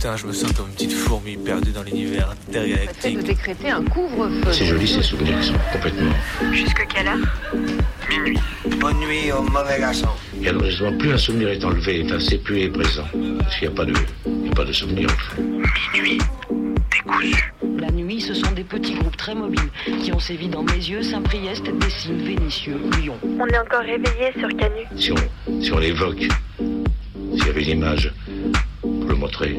Putain, je me sens comme une petite fourmi perdue dans l'univers intergalactique. de décréter un couvre-feu. C'est joli ces souvenirs qui sont complètement. Jusque quelle heure? Minuit. Bonne nuit au mauvais garçon. Et alors justement, plus un souvenir est enlevé, enfin, c'est plus est présent. Parce qu'il n'y a pas de, il y a pas de souvenir. Minuit. Décousu. La nuit, ce sont des petits groupes très mobiles qui ont sévi dans mes yeux, Saint-Priest, Dessines, Vénitieux, Lyon. On est encore réveillé sur Canu. Si on, si on l'évoque, s'il y avait une image pour le montrer,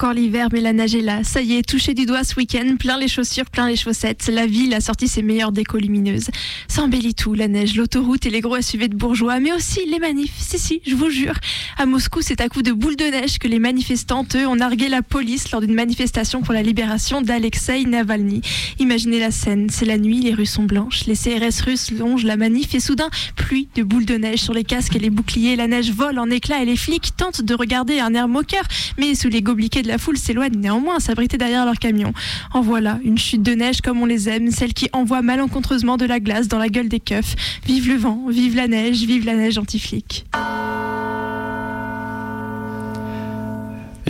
encore l'hiver, mais la neige est là. Ça y est, touché du doigt ce week-end, plein les chaussures, plein les chaussettes. La ville a sorti ses meilleures décos lumineuses. Ça tout, la neige, l'autoroute et les gros SUV de bourgeois, mais aussi les manifs. Si, si, je vous jure. À Moscou, c'est à coup de boules de neige que les manifestants, eux, ont nargué la police lors d'une manifestation pour la libération d'Alexei Navalny. Imaginez la scène, c'est la nuit, les rues sont blanches, les CRS russes longent la manif et soudain, pluie de boules de neige sur les casques et les boucliers. La neige vole en éclats et les flics tentent de regarder un air moqueur, mais sous les gobliquets de la foule s'éloignent néanmoins, s'abriter derrière leur camion. En voilà, une chute de neige comme on les aime, celle qui envoie malencontreusement de la glace dans la gueule des keufs. Vive le vent, vive la neige, vive la neige anti-flic.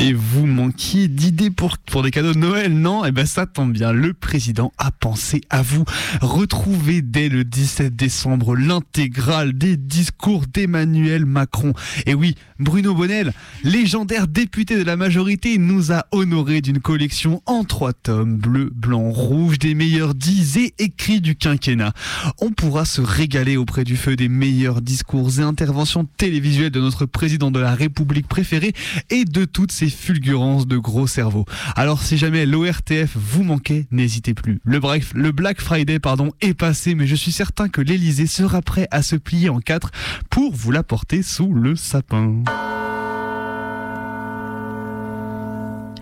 Et vous manquiez d'idées pour, pour des cadeaux de Noël, non? Eh ben ça tombe bien, le président a pensé à vous. Retrouvez dès le 17 décembre l'intégrale des discours d'Emmanuel Macron. Et oui, Bruno Bonnel, légendaire député de la majorité, nous a honoré d'une collection en trois tomes, bleu, blanc, rouge, des meilleurs dix et écrits du quinquennat. On pourra se régaler auprès du feu des meilleurs discours et interventions télévisuelles de notre président de la République préférée et de toutes ses fulgurances de gros cerveau. Alors si jamais l'ORTF vous manquait, n'hésitez plus. Le, bref, le Black Friday pardon, est passé, mais je suis certain que l'Elysée sera prêt à se plier en quatre pour vous l'apporter sous le sapin.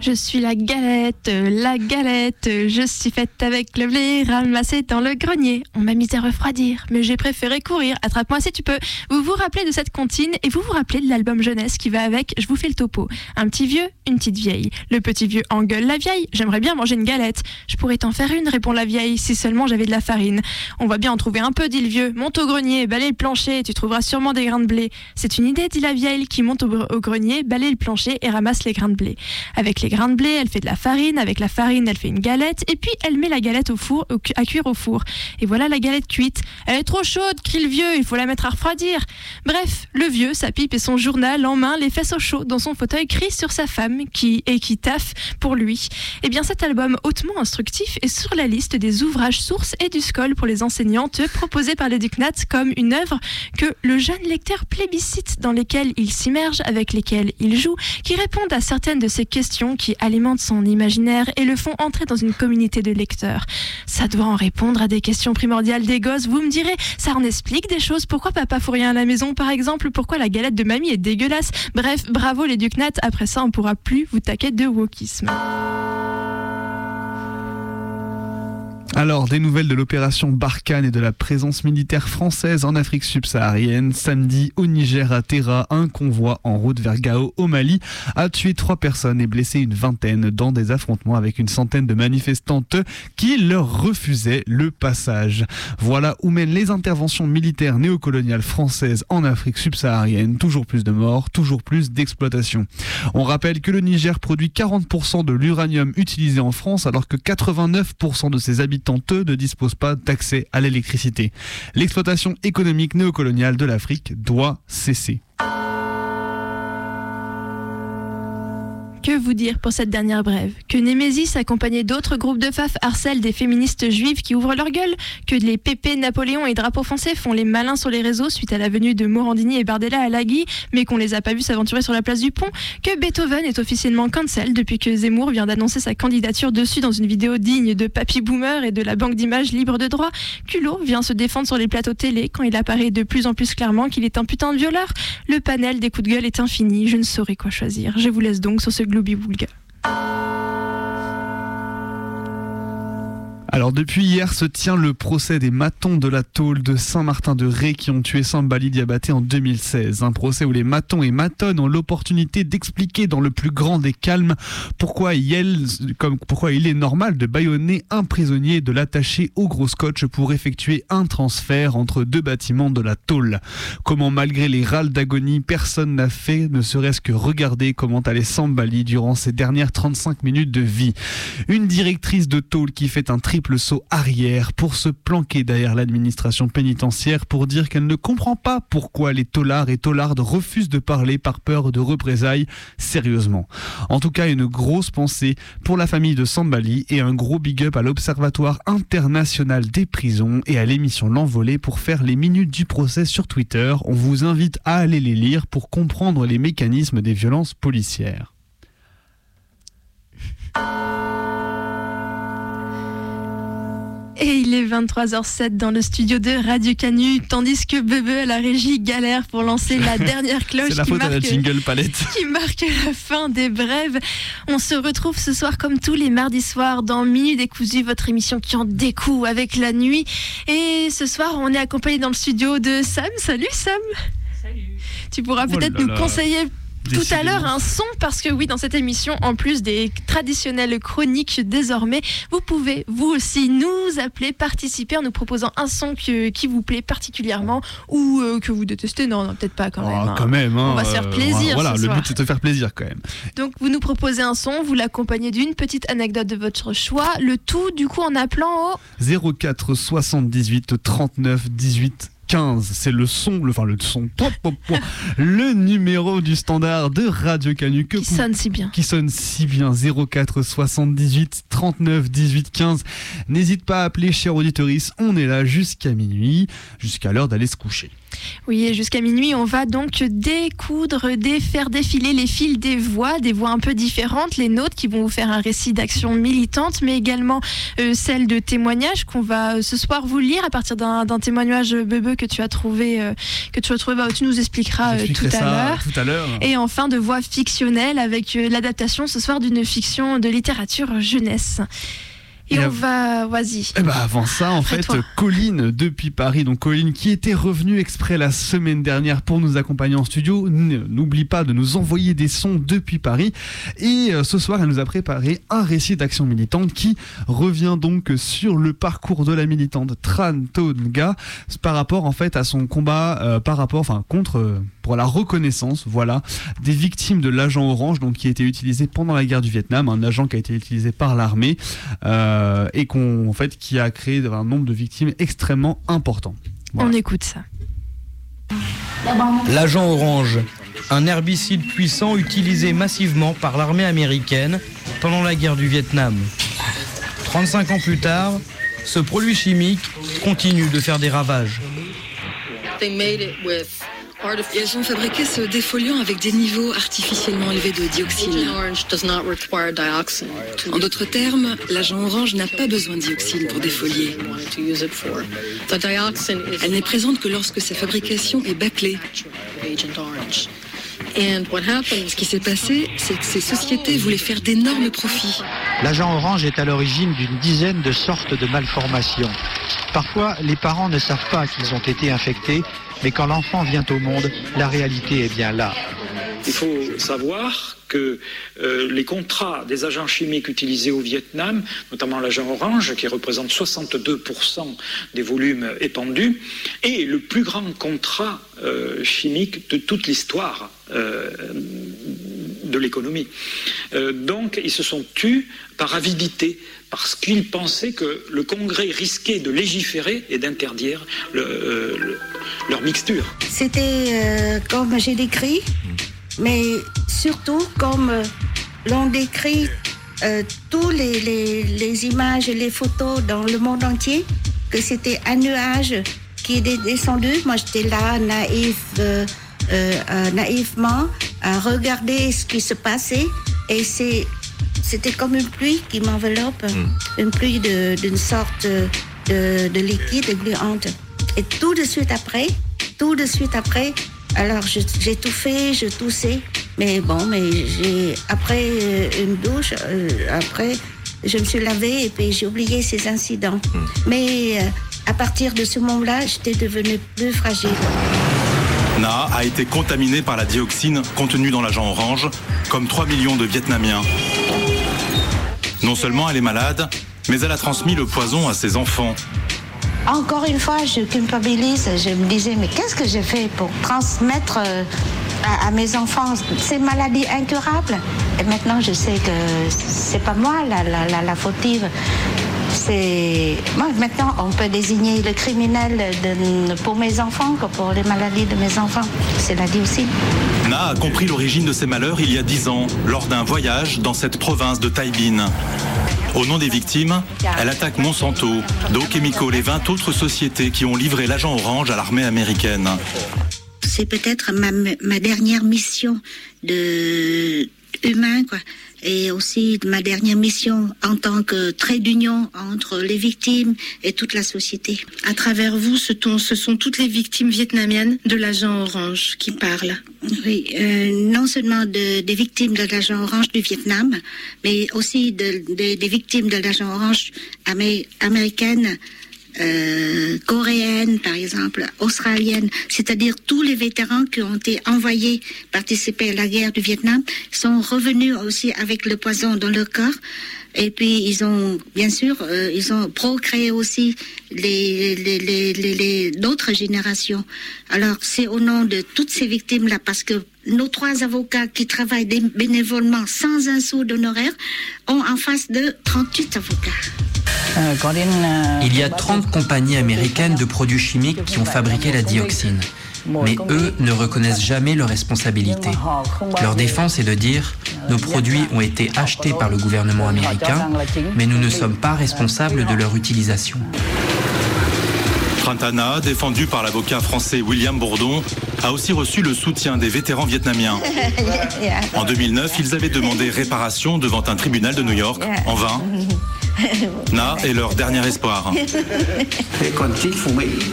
Je suis la galette, la galette, je suis faite avec le blé ramassé dans le grenier. On m'a mis à refroidir, mais j'ai préféré courir. Attrape-moi si tu peux. Vous vous rappelez de cette comptine et vous vous rappelez de l'album jeunesse qui va avec Je vous fais le topo. Un petit vieux, une petite vieille. Le petit vieux engueule la vieille. J'aimerais bien manger une galette. Je pourrais t'en faire une, répond la vieille, si seulement j'avais de la farine. On va bien en trouver un peu, dit le vieux. Monte au grenier, balaye le plancher, tu trouveras sûrement des grains de blé. C'est une idée, dit la vieille, qui monte au, grenier, balaye le plancher et ramasse les grains de blé. Avec grains de blé, elle fait de la farine. Avec la farine, elle fait une galette. Et puis, elle met la galette au four, à cuire au four. Et voilà la galette cuite. Elle est trop chaude, crie le vieux. Il faut la mettre à refroidir. Bref, le vieux, sa pipe et son journal en main, les fesses au chaud dans son fauteuil, crie sur sa femme qui et qui taffe pour lui. Eh bien, cet album hautement instructif est sur la liste des ouvrages sources et du SCOL pour les enseignantes proposés par les Ducnats comme une œuvre que le jeune lecteur plébiscite dans lesquelles il s'immerge, avec lesquelles il joue, qui répondent à certaines de ces questions qui alimentent son imaginaire et le font entrer dans une communauté de lecteurs. Ça doit en répondre à des questions primordiales des gosses. Vous me direz, ça en explique des choses. Pourquoi papa fout rien à la maison, par exemple? Pourquoi la galette de mamie est dégueulasse? Bref, bravo les Ducnats. Après ça, on pourra plus vous taquer de wokisme. Alors, des nouvelles de l'opération Barkhane et de la présence militaire française en Afrique subsaharienne. Samedi, au Niger, à Terra, un convoi en route vers Gao, au Mali, a tué trois personnes et blessé une vingtaine dans des affrontements avec une centaine de manifestantes qui leur refusaient le passage. Voilà où mènent les interventions militaires néocoloniales françaises en Afrique subsaharienne. Toujours plus de morts, toujours plus d'exploitation. On rappelle que le Niger produit 40% de l'uranium utilisé en France alors que 89% de ses habitants eux, ne disposent pas d'accès à l'électricité. L'exploitation économique néocoloniale de l'Afrique doit cesser. Que vous dire pour cette dernière brève. Que Némésis, accompagné d'autres groupes de FAF, harcèlent des féministes juives qui ouvrent leur gueule. Que les pépés Napoléon et drapeaux français font les malins sur les réseaux suite à la venue de Morandini et Bardella à Lagui, mais qu'on les a pas vus s'aventurer sur la place du pont. Que Beethoven est officiellement cancel depuis que Zemmour vient d'annoncer sa candidature dessus dans une vidéo digne de Papy Boomer et de la banque d'images libre de droit. Culot vient se défendre sur les plateaux télé quand il apparaît de plus en plus clairement qu'il est un putain de violeur. Le panel des coups de gueule est infini, je ne saurais quoi choisir. Je vous laisse donc sur ce gloobie-boulga. Alors depuis hier se tient le procès des matons de la tôle de Saint-Martin-de-Ré qui ont tué Sambali Diabaté en 2016. Un procès où les matons et matonnes ont l'opportunité d'expliquer dans le plus grand des calmes pourquoi il, comme, pourquoi il est normal de bâillonner un prisonnier et de l'attacher au gros scotch pour effectuer un transfert entre deux bâtiments de la tôle. Comment malgré les râles d'agonie, personne n'a fait ne serait-ce que regarder comment allait Sambali durant ses dernières 35 minutes de vie. Une directrice de tôle qui fait un triple saut arrière pour se planquer derrière l'administration pénitentiaire pour dire qu'elle ne comprend pas pourquoi les taulards et taulardes refusent de parler par peur de représailles sérieusement. En tout cas, une grosse pensée pour la famille de Sambali et un gros big up à l'Observatoire international des prisons et à l'émission L'Envolée pour faire les minutes du procès sur Twitter. On vous invite à aller les lire pour comprendre les mécanismes des violences policières. Et il est 23h07 dans le studio de Radio Canu, tandis que Bebe à la régie galère pour lancer la dernière cloche C'est la qui, faute à la marque, jingle palette. qui marque la fin des brèves. On se retrouve ce soir comme tous les mardis soirs dans Mini Décousu, votre émission qui en découe avec la nuit. Et ce soir, on est accompagné dans le studio de Sam. Salut Sam Salut Tu pourras Oh peut-être nous conseiller tout à l'heure un son parce que oui dans cette émission en plus des traditionnelles chroniques désormais vous pouvez vous aussi nous appeler participer en nous proposant un son que- qui vous plaît particulièrement ou euh, que vous détestez non, non peut-être pas quand Oh, même hein. quand même, hein, On va se faire euh, plaisir Voilà, ce le soir. but c'est de te faire plaisir quand même. donc vous nous proposez un son vous l'accompagnez d'une petite anecdote de votre choix le tout du coup en appelant au 04 78 39 18 15, c'est le son, le, enfin le son, pop, pop, pop, le numéro du standard de Radio Canu que qui vous- sonne si bien qui sonne si bien 04 78 39 18 15. N'hésite pas à appeler cher auditorice, on est là jusqu'à minuit, jusqu'à l'heure d'aller se coucher. Oui, et jusqu'à minuit, on va donc découdre, dé- faire défiler les fils des voix, des voix un peu différentes, les nôtres qui vont vous faire un récit d'action militante, mais également euh, celles de témoignages qu'on va euh, ce soir vous lire à partir d'un témoignage euh, Bebe que tu as trouvé, euh, que tu as trouvé, bah, tu nous expliqueras tout à l'heure. Et enfin de voix fictionnelles avec l'adaptation ce soir d'une fiction de littérature jeunesse. Et, Et on va, vas-y. Eh ben avant ça, en Après fait, toi. Colline depuis Paris, donc Colline qui était revenue exprès la semaine dernière pour nous accompagner en studio, n'oublie pas de nous envoyer des sons depuis Paris. Et euh, ce soir, elle nous a préparé un récit d'action militante qui revient donc sur le parcours de la militante Tran Tonga par rapport en fait à son combat euh, par rapport, enfin contre euh, pour la reconnaissance, voilà, des victimes de l'agent orange, donc qui a été utilisé pendant la guerre du Vietnam, un agent qui a été utilisé par l'armée euh, et qu'on en fait qui a créé un nombre de victimes extrêmement important. Voilà. On écoute ça. L'agent orange, un herbicide puissant utilisé massivement par l'armée américaine pendant la guerre du Vietnam. 35 ans plus tard, ce produit chimique continue de faire des ravages. Ils ont fabriqué ce défoliant avec des niveaux artificiellement élevés de dioxine. En d'autres termes, l'agent orange n'a pas besoin de dioxine pour défolier. Elle n'est présente que lorsque sa fabrication est bâclée. Ce qui s'est passé, c'est que ces sociétés voulaient faire d'énormes profits. L'agent orange est à l'origine d'une dizaine de sortes de malformations. Parfois, les parents ne savent pas qu'ils ont été infectés, mais quand l'enfant vient au monde, la réalité est bien là. Il faut savoir que euh, les contrats des agents chimiques utilisés au Vietnam, notamment l'agent orange, qui représente 62% des volumes épandus, est le plus grand contrat euh, chimique de toute l'histoire euh, de l'économie. Donc, ils se sont tus par avidité, parce qu'ils pensaient que le Congrès risquait de légiférer et d'interdire euh, le- leur mixture. C'était euh, comme j'ai décrit, mais surtout comme l'ont décrit euh, tous les, images et les photos dans le monde entier, que c'était un nuage qui est descendu. Moi, j'étais là, naïf, euh, naïvement, à regarder ce qui se passait, et c'est c'était comme une pluie qui m'enveloppe, une pluie d'une sorte de, de liquide gluante. Et tout de suite après, tout de suite après, alors je- j'ai tout fait, je toussais, mais bon, mais j'ai après euh, une douche, euh, après je me suis lavée et puis j'ai oublié ces incidents. Mais euh, à partir de ce moment-là, j'étais devenue plus fragile. Na a été contaminée par la dioxine contenue dans l'agent orange, comme 3 millions de Vietnamiens. Non seulement elle est malade, mais elle a transmis le poison à ses enfants. Encore une fois, je culpabilise. Je me disais, mais qu'est-ce que j'ai fait pour transmettre euh, à, mes enfants ces maladies incurables? Et maintenant, je sais que c'est pas moi la, la, la, la fautive. C'est moi maintenant, on peut désigner le criminel de- pour mes enfants que pour les maladies de mes enfants. C'est la dioxine. Na a compris l'origine de ses malheurs il y a 10 ans, lors d'un voyage dans cette province de Tai Binh. Au nom des victimes, elle attaque Monsanto, Dow Chemical et 20 autres sociétés qui ont livré l'agent orange à l'armée américaine. c'est peut-être ma, ma dernière mission de humain, quoi. Et aussi ma dernière mission en tant que trait d'union entre les victimes et toute la société. À travers vous, ce, sont toutes les victimes vietnamiennes de l'agent orange qui parlent. Oui, euh, non seulement de- des victimes de l'agent orange du Vietnam, mais aussi de- de- des victimes de l'agent orange amé- américaine, euh, coréenne, par exemple, australienne, c'est-à-dire tous les vétérans qui ont été envoyés participer à la guerre du Vietnam sont revenus aussi avec le poison dans leur corps. Et puis ils ont, bien sûr, euh, ils ont procréé aussi les, les, les, les, les- d'autres générations. Alors c'est au nom de toutes ces victimes-là, parce que nos trois avocats qui travaillent bénévolement sans un sou d'honoraire ont en face de 38 avocats. Il y a 30 compagnies américaines de produits chimiques qui ont fabriqué la dioxine. Mais eux ne reconnaissent jamais leur responsabilité. Leur défense est de dire nos produits ont été achetés par le gouvernement américain, mais nous ne sommes pas responsables de leur utilisation. Trantana, défendu par l'avocat français William Bourdon, a aussi reçu le soutien des vétérans vietnamiens. En 2009, ils avaient demandé réparation devant un tribunal de New York, en vain. Na est leur dernier espoir.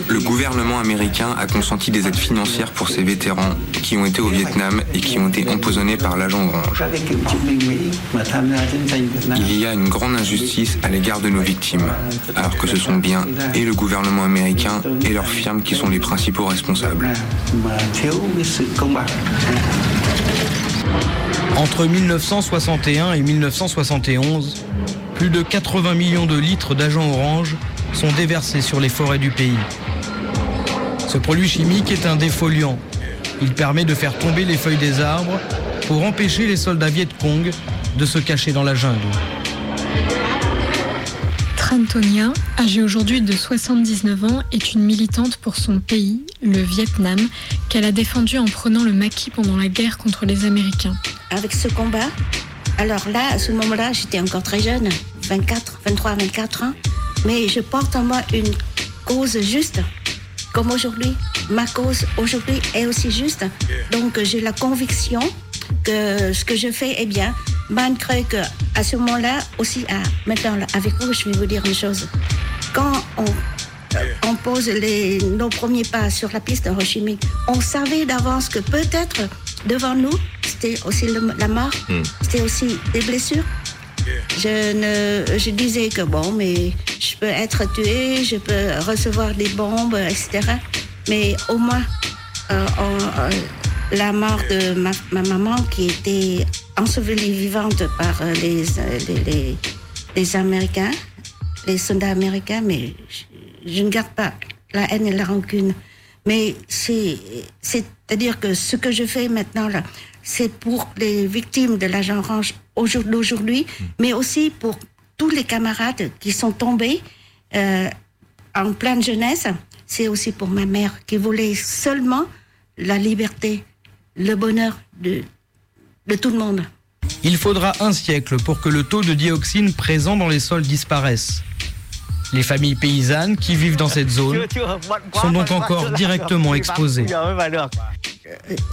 Le gouvernement américain a consenti des aides financières pour ces vétérans qui ont été au Vietnam et qui ont été empoisonnés par l'agent orange. Il y a une grande injustice à l'égard de nos victimes, alors que ce sont bien et le gouvernement américain et leurs firmes qui sont les principaux responsables. Entre 1961 et 1971, plus de 80 millions de litres d'agent orange sont déversés sur les forêts du pays. Ce produit chimique est un défoliant. Il permet de faire tomber les feuilles des arbres pour empêcher les soldats Viet Cong de se cacher dans la jungle. Trantonia, âgée aujourd'hui de 79 ans, est une militante pour son pays, le Vietnam, qu'elle a défendu en prenant le maquis pendant la guerre contre les Américains. Avec ce combat, alors là, à ce moment-là, j'étais encore très jeune, 24, 23, 24 ans, mais je porte en moi une cause juste, comme aujourd'hui. Ma cause aujourd'hui est aussi juste. Donc j'ai la conviction que ce que je fais est bien, malgré que à ce moment-là aussi, ah, maintenant là, avec vous, je vais vous dire une chose. Quand on on pose les, nos premiers pas sur la piste chimique, on savait d'avance que peut-être devant nous, c'était aussi le- la mort, c'était aussi des blessures. Je, ne, je disais que bon, mais je peux être tué, je peux recevoir des bombes, etc. Mais au moins, euh, euh, la mort de ma, ma maman qui était ensevelie vivante par les, euh, les, les- les Américains, les soldats américains, mais je, je ne garde pas la haine et la rancune. Mais c'est, c'est-à-dire que ce que je fais maintenant là, c'est pour les victimes de l'agent orange aujourd- d'aujourd'hui, mais aussi pour tous les camarades qui sont tombés euh, en pleine jeunesse. C'est aussi pour ma mère qui voulait seulement la liberté, le bonheur de, de tout le monde. Il faudra un siècle pour que le taux de dioxine présent dans les sols disparaisse. Les familles paysannes qui vivent dans cette zone sont donc encore directement exposées. Euh,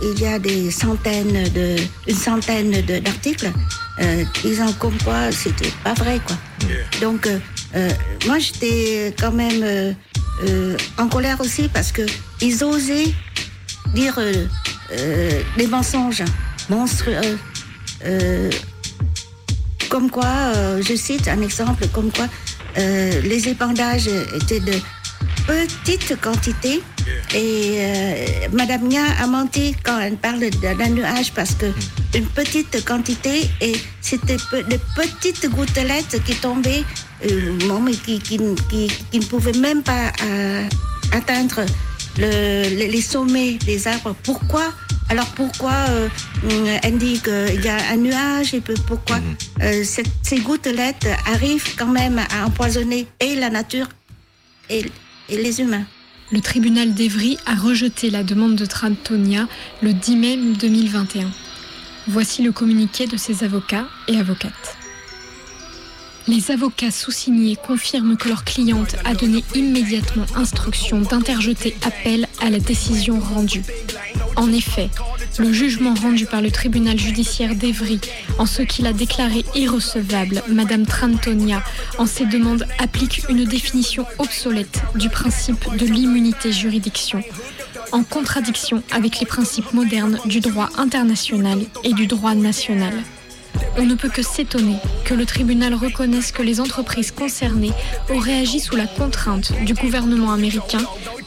il y a des centaines de, une centaine d'articles euh, disant comme quoi c'était pas vrai quoi. Donc euh, euh, moi j'étais quand même euh, en colère aussi parce que ils osaient dire euh, euh, des mensonges monstrueux, euh, comme quoi, euh, je cite un exemple, comme quoi euh, les épandages étaient de petite quantité. Et euh, Madame Nia a menti quand elle parle d'un nuage parce que une petite quantité et c'était des petites gouttelettes qui tombaient, euh, mais qui ne pouvaient même pas euh, atteindre le- les, les sommets des arbres. Pourquoi alors pourquoi euh, elle dit qu'il y a un nuage et pourquoi euh, cette- ces gouttelettes arrivent quand même à empoisonner et la nature et, et les humains Le tribunal d'Evry a rejeté la demande de Trantonia le 10 mai 2021. Voici le communiqué de ses avocats et avocates. Les avocats sous-signés confirment que leur cliente a donné immédiatement instruction d'interjeter appel à la décision rendue. En effet, le jugement rendu par le tribunal judiciaire d'Evry en ce qu'il a déclaré irrecevable Madame Trantonia en ses demandes applique une définition obsolète du principe de l'immunité juridiction, en contradiction avec les principes modernes du droit international et du droit national. On ne peut que s'étonner que le tribunal reconnaisse que les entreprises concernées ont réagi sous la contrainte du gouvernement américain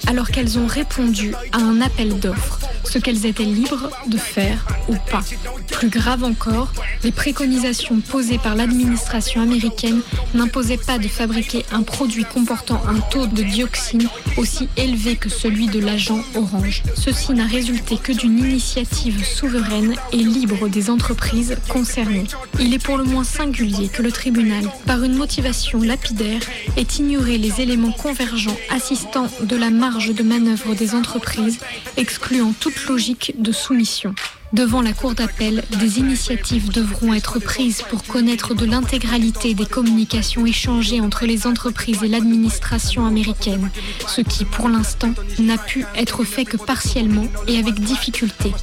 alors qu'elles ont répondu à un appel d'offres, ce qu'elles étaient libres de faire ou pas. Plus grave encore, les préconisations posées par l'administration américaine n'imposaient pas de fabriquer un produit comportant un taux de dioxine aussi élevé que celui de l'agent orange. Ceci n'a résulté que d'une initiative souveraine et libre des entreprises concernées. Il est pour le moins singulier que le tribunal, par une motivation lapidaire, ait ignoré les éléments convergents assistant de la marge de manœuvre des entreprises, excluant toute logique de soumission. Devant la Cour d'appel, des initiatives devront être prises pour connaître de l'intégralité des communications échangées entre les entreprises et l'administration américaine, ce qui, pour l'instant, n'a pu être fait que partiellement et avec difficulté,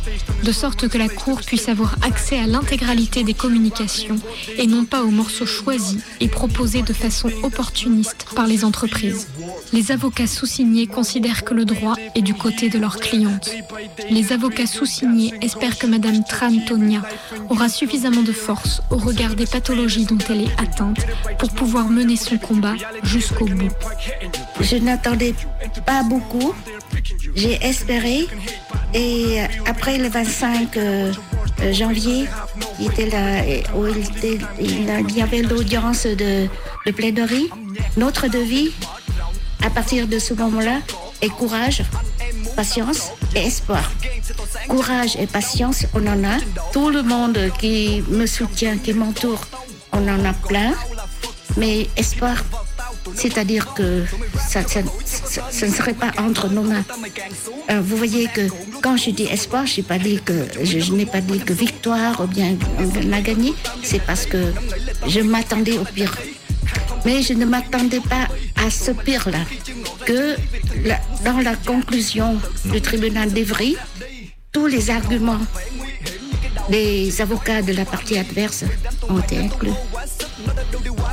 de sorte que la Cour puisse avoir accès à l'intégralité des communications et non pas aux morceaux choisis et proposés de façon opportuniste par les entreprises. Les avocats sous-signés considèrent que le droit est du côté de leurs clientes. Les avocats sous-signés espèrent que Madame Trantonia aura suffisamment de force au regard des pathologies dont elle est atteinte pour pouvoir mener son combat jusqu'au bout. Je n'attendais pas beaucoup. J'ai espéré. Et après le 25 euh, euh, janvier, il y avait l'audience de, de plaidoirie. Notre devis, à partir de ce moment-là, est courage, patience espoir. Courage et patience, on en a. Tout le monde qui me soutient, qui m'entoure, on en a plein. Mais espoir, c'est-à-dire que ça, ne serait pas entre nos mains. Euh, vous voyez que quand je dis espoir, je n'ai pas dit que n'ai pas dit que victoire ou bien on a gagné. C'est parce que je m'attendais au pire. Mais je ne m'attendais pas à ce pire-là. Que dans la conclusion du tribunal d'Evry, tous les arguments des avocats de la partie adverse ont été inclus.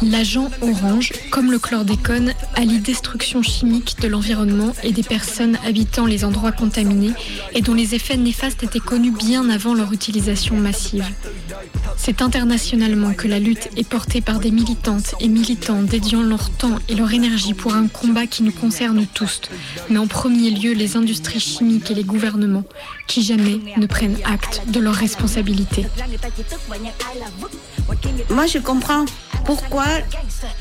L'agent orange, comme le chlordécone, allie destruction chimique de l'environnement et des personnes habitant les endroits contaminés et dont les effets néfastes étaient connus bien avant leur utilisation massive. C'est internationalement que la lutte est portée par des militantes et militants dédiant leur temps et leur énergie pour un combat qui nous concerne tous, mais en premier lieu les industries chimiques et les gouvernements, qui jamais ne prennent acte de leurs responsabilités. Moi, je comprends pourquoi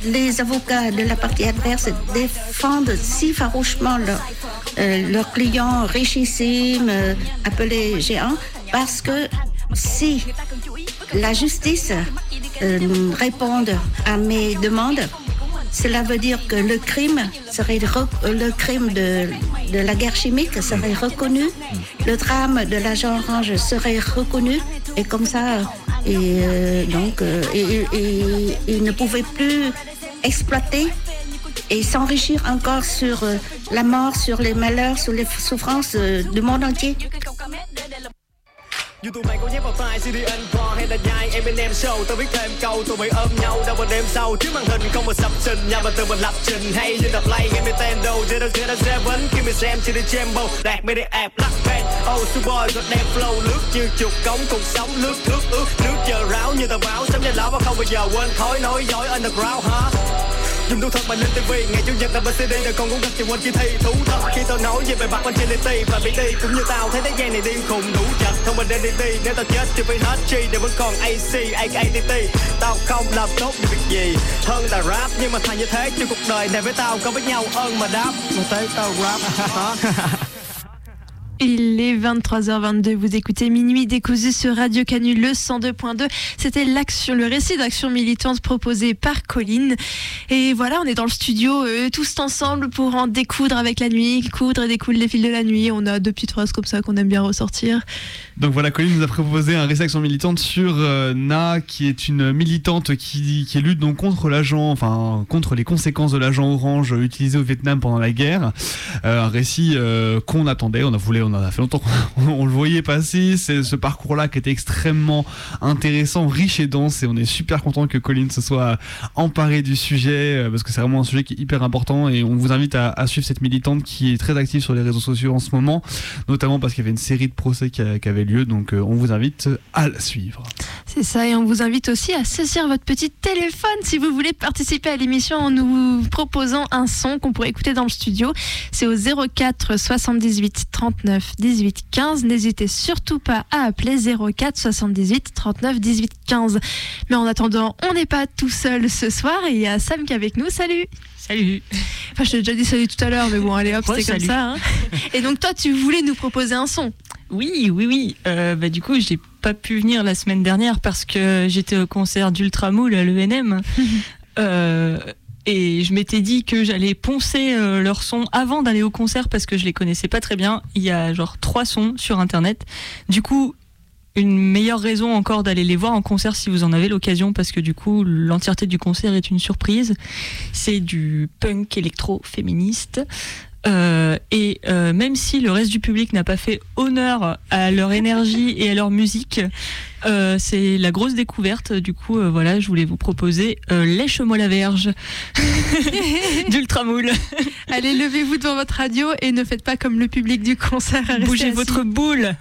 les avocats de la partie adverse défendent si farouchement leurs euh, leurs clients richissimes, euh, appelés géants, parce que si la justice euh, répond à mes demandes, cela veut dire que le crime crime de, la guerre chimique serait reconnu, le drame de l'agent orange serait reconnu, et comme ça, et, euh, donc, euh, il ne pouvait plus exploiter et s'enrichir encore sur euh, la mort, sur les malheurs, sur les souffrances euh, du monde entier. Dù tụi mày có nhét vào tai CD encore hay là nhai, em bên em show. Tao biết thêm câu, tụi mày ôm nhau đâu vào đêm sau. Trước màn hình không mà sập trình nhà mà từ mình lập trình. Hay như tập play game Nintendo Zero Zero Seven khi mình xem CD Jambo đạt mấy đẹp app lắc band oh super boy giọt đem flow. Lướt như chuột cống, cuộc sống lướt nước ướt nước chờ ráo như tờ báo. Sớm nhanh lão và không bao giờ quên. Khói nói dối underground, hả? Dùng thủ thuật mà lên tivi ngày chủ nhật là bên cd đời con cũng gặp chừng quanh chi thi thú thật. Khi tao nói về bài bạc quanh infinity và bị đi cũng như tao thấy thế gian này điên khùng đủ chật. Không mình identity nếu tao chết thì phải hết chi để vẫn còn ac akatt tao không làm tốt được việc gì. Hơn là rap nhưng mà thành như thế cho cuộc đời này với tao có với nhau ơn mà đáp. Mà tới tao rap Il est 23h22, vous écoutez Minuit décousu sur Radio Canu le 102.2. C'était l'action, le récit d'action militante proposé par Colline. Et voilà, on est dans le studio euh, tous ensemble pour en découdre avec la nuit, coudre et découdre les fils de la nuit. On a deux petites phrases comme ça qu'on aime bien ressortir. Donc voilà, Colline nous a proposé un récit d'action militante sur euh, Na, qui est une militante qui, qui lutte donc contre l'agent, enfin contre les conséquences de l'agent orange utilisé au Vietnam pendant la guerre. Euh, un récit euh, qu'on attendait, on a voulu on en a fait longtemps qu'on le voyait passer. C'est ce parcours-là qui était extrêmement intéressant, riche et dense. Et on est super content que Colline se soit emparée du sujet euh, parce que c'est vraiment un sujet qui est hyper important. Et on vous invite à, à, suivre cette militante qui est très active sur les réseaux sociaux en ce moment, notamment parce qu'il y avait une série de procès qui, qui avait lieu. Donc euh, on vous invite à la suivre. C'est ça. Et on vous invite aussi à saisir votre petit téléphone si vous voulez participer à l'émission en nous proposant un son qu'on pourrait écouter dans le studio. C'est au 04 78 39 18 15. N'hésitez surtout pas à appeler 04 78 39 18 15. Mais en attendant, on n'est pas tout seul ce soir et il y a Sam qui est avec nous. Salut Salut Enfin, je t'ai déjà dit salut tout à l'heure, mais bon, allez hop, Ouais, c'est comme ça. hein. Et donc, toi, tu voulais nous proposer un son Oui, oui, oui. Euh, bah, du coup, j'ai pas pu venir la semaine dernière parce que j'étais au concert d'Ultramoul à l'ENM. Euh, et je m'étais dit que j'allais poncer euh, leur son avant d'aller au concert parce que je les connaissais pas très bien. Il y a genre trois sons sur internet. Du coup, une meilleure raison encore d'aller les voir en concert si vous en avez l'occasion parce que du coup l'entièreté du concert est une surprise. C'est du punk électro féministe. Euh, et euh, même si le reste du public n'a pas fait honneur à leur énergie et à leur musique, euh, c'est la grosse découverte. Du coup, voilà, je voulais vous proposer Lèche-moi la verge d'Ultramoul. Allez, levez-vous devant votre radio et ne faites pas comme le public du concert. Bougez votre boule.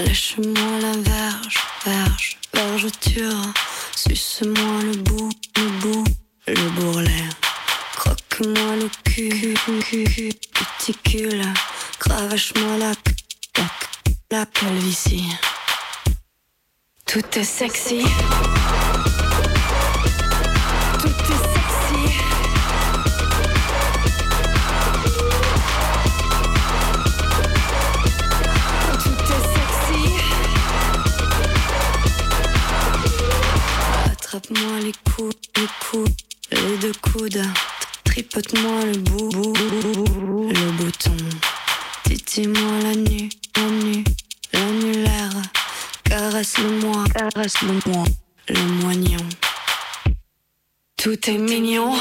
Lâche-moi la verge, verge, vergeture. Suce-moi le bout, le bout, le bourrelet. Croque-moi le cul, cul, cuticule. Cravache-moi la, la, la calvitie. Tout est sexy. Attrape-moi les coudes, les coudes, les deux coudes. Tripote-moi le bout, le bouton. Titille-moi la nuit, l'annulaire. Caresse-le-moi, caresse-le-moi, le moignon. Tout est mignon.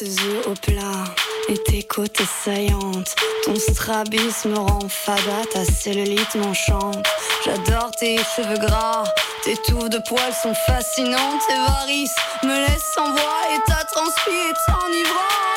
Tes yeux au plat et tes côtes saillantes. Ton strabisme me rend fada, ta cellulite m'enchante. J'adore tes cheveux gras, tes touffes de poils sont fascinantes. Tes varices me laissent sans voix et ta transpi est enivrante.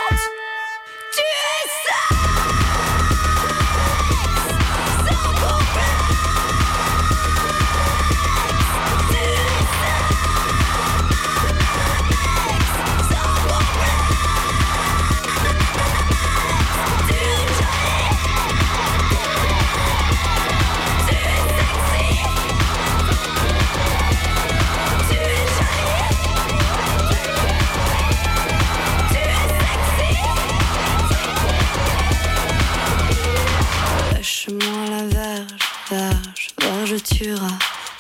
Lâche-moi la verge, verge, vergeture.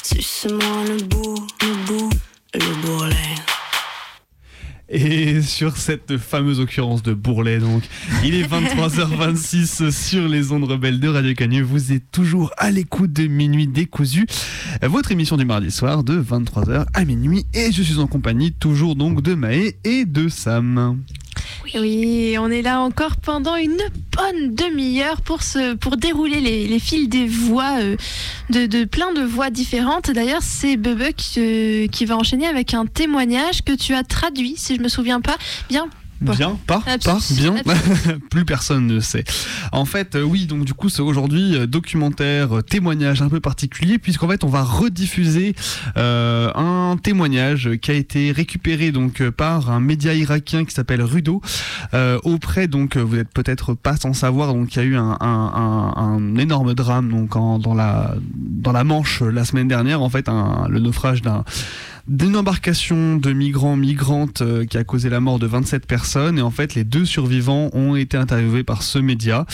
Suce-moi le bout, le bout, le bourrelet. Et sur cette fameuse occurrence de Bourlet, donc, il est 23h26 sur les ondes rebelles de Radio Canu. Vous êtes toujours à l'écoute de Minuit décousu, votre émission du mardi soir de 23h à minuit. Et je suis en compagnie toujours donc de Maë et de Sam. Oui, on est là encore pendant une bonne demi-heure pour, pour dérouler les, les fils des voix, euh, de, de plein de voix différentes. D'ailleurs, c'est Bebe qui, euh, qui va enchaîner avec un témoignage que tu as traduit, si je me souviens pas bien. Bien, pas, pas, bien. Plus personne ne sait. En fait, euh, oui, donc du coup, c'est aujourd'hui euh, documentaire, euh, témoignage un peu particulier, puisqu'en fait, on va rediffuser euh, un témoignage qui a été récupéré donc par un média irakien qui s'appelle Rudo, euh, auprès donc vous êtes peut-être pas sans savoir, donc il y a eu un, un, un, un énorme drame donc en, dans la dans la Manche la semaine dernière, en fait, un, le naufrage d'un d'une embarcation de migrants migrantes euh, qui a causé la mort de 27 personnes. Et en fait les deux survivants ont été interviewés par ce média.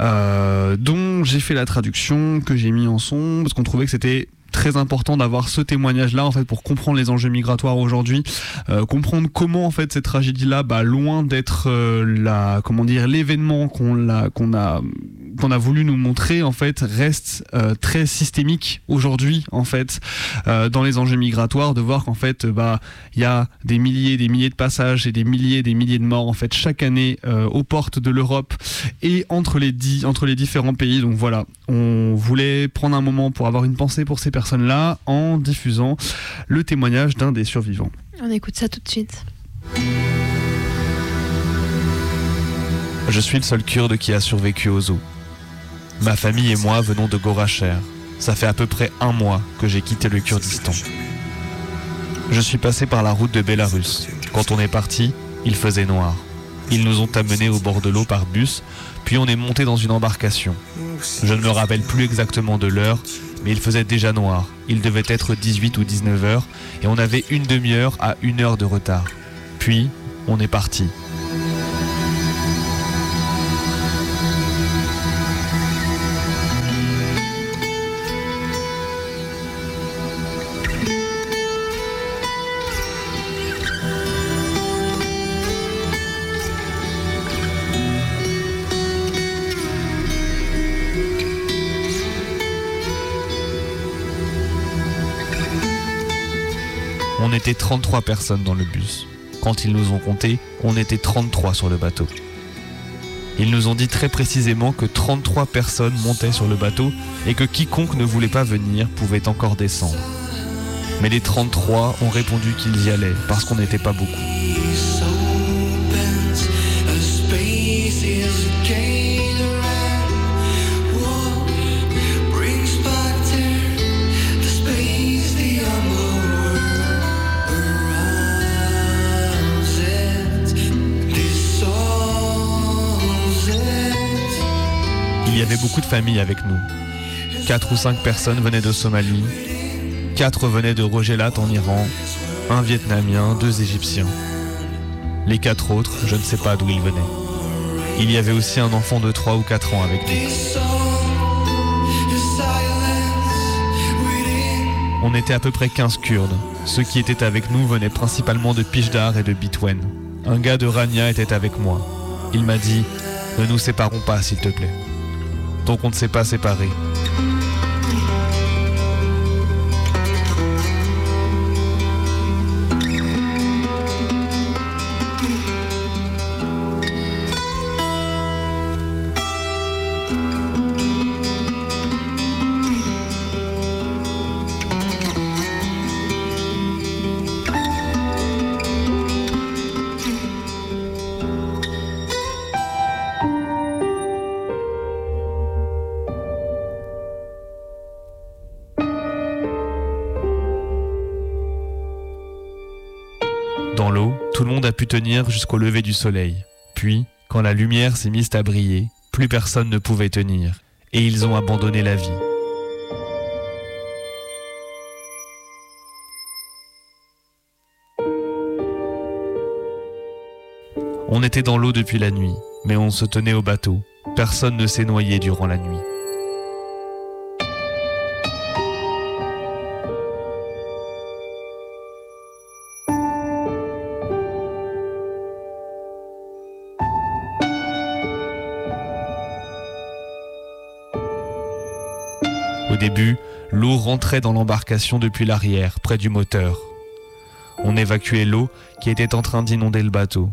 Euh, dont j'ai fait la traduction que j'ai mis en son parce qu'on trouvait que c'était très important d'avoir ce témoignage là en fait pour comprendre les enjeux migratoires aujourd'hui euh, comprendre comment en fait cette tragédie là bah, loin d'être euh, la comment dire l'événement qu'on l'a qu'on a qu'on a voulu nous montrer en fait reste euh, très systémique aujourd'hui en fait dans les enjeux migratoires de voir qu'en fait bah il y a des milliers des milliers de passages et des milliers des milliers de morts en fait chaque année aux portes de l'Europe et entre les dix entre les différents pays. Donc voilà on voulait prendre un moment pour avoir une pensée pour ces personnes là en diffusant le témoignage d'un des survivants On écoute ça tout de suite. Je suis le seul kurde qui a survécu aux eaux. Ma famille et moi venons de Goracher. Ça fait à peu près un mois que j'ai quitté le Kurdistan. Je suis passé par la route de Bélarus. Quand on est parti, il faisait noir. Ils nous ont amenés au bord de l'eau par bus, puis on est monté dans une embarcation. Je ne me rappelle plus exactement de l'heure, mais il faisait déjà noir. Il devait être 18 ou 19 heures, et on avait une demi-heure à une heure de retard. Puis, on est parti. Était 33 personnes dans le bus. Quand ils nous ont compté, on était 33 sur le bateau. Ils nous ont dit très précisément que 33 personnes montaient sur le bateau et que quiconque ne voulait pas venir pouvait encore descendre. Mais les 33 ont répondu qu'ils y allaient parce qu'on n'était pas beaucoup. Avait beaucoup de familles avec nous. Quatre ou cinq personnes venaient de Somalie, quatre venaient de Rogelat en Iran, un Vietnamien, deux Égyptiens. Les quatre autres, je ne sais pas d'où ils venaient. Il y avait aussi un enfant de 3 ou 4 ans avec nous. On était à peu près 15 Kurdes. Ceux qui étaient avec nous venaient principalement de Pijdar et de Bitwen. Un gars de Rania était avec moi. Il m'a dit Ne nous séparons pas, s'il te plaît. Donc on ne s'est pas séparés. Jusqu'au lever du soleil. Puis, quand la lumière s'est mise à briller, plus personne ne pouvait tenir, et ils ont abandonné la vie. On était dans l'eau depuis la nuit, mais on se tenait au bateau. Personne ne s'est noyé durant la nuit. L'eau rentrait dans l'embarcation depuis l'arrière, près du moteur. On évacuait l'eau qui était en train d'inonder le bateau.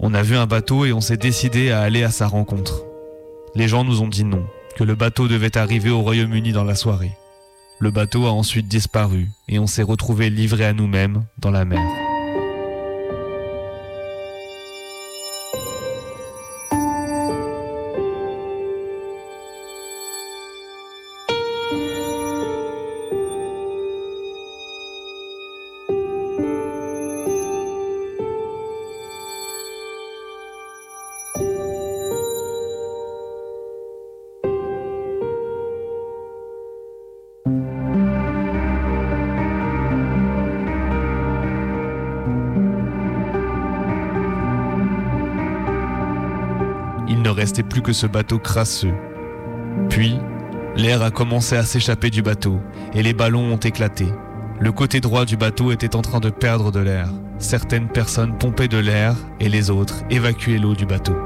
On a vu un bateau et on s'est décidé à aller à sa rencontre. Les gens nous ont dit non, que le bateau devait arriver au Royaume-Uni dans la soirée. Le bateau a ensuite disparu et on s'est retrouvé livré à nous-mêmes dans la mer. Que ce bateau crasseux. Puis, l'air a commencé à s'échapper du bateau et les ballons ont éclaté. Le côté droit du bateau était en train de perdre de l'air. Certaines personnes pompaient de l'air et les autres évacuaient l'eau du bateau.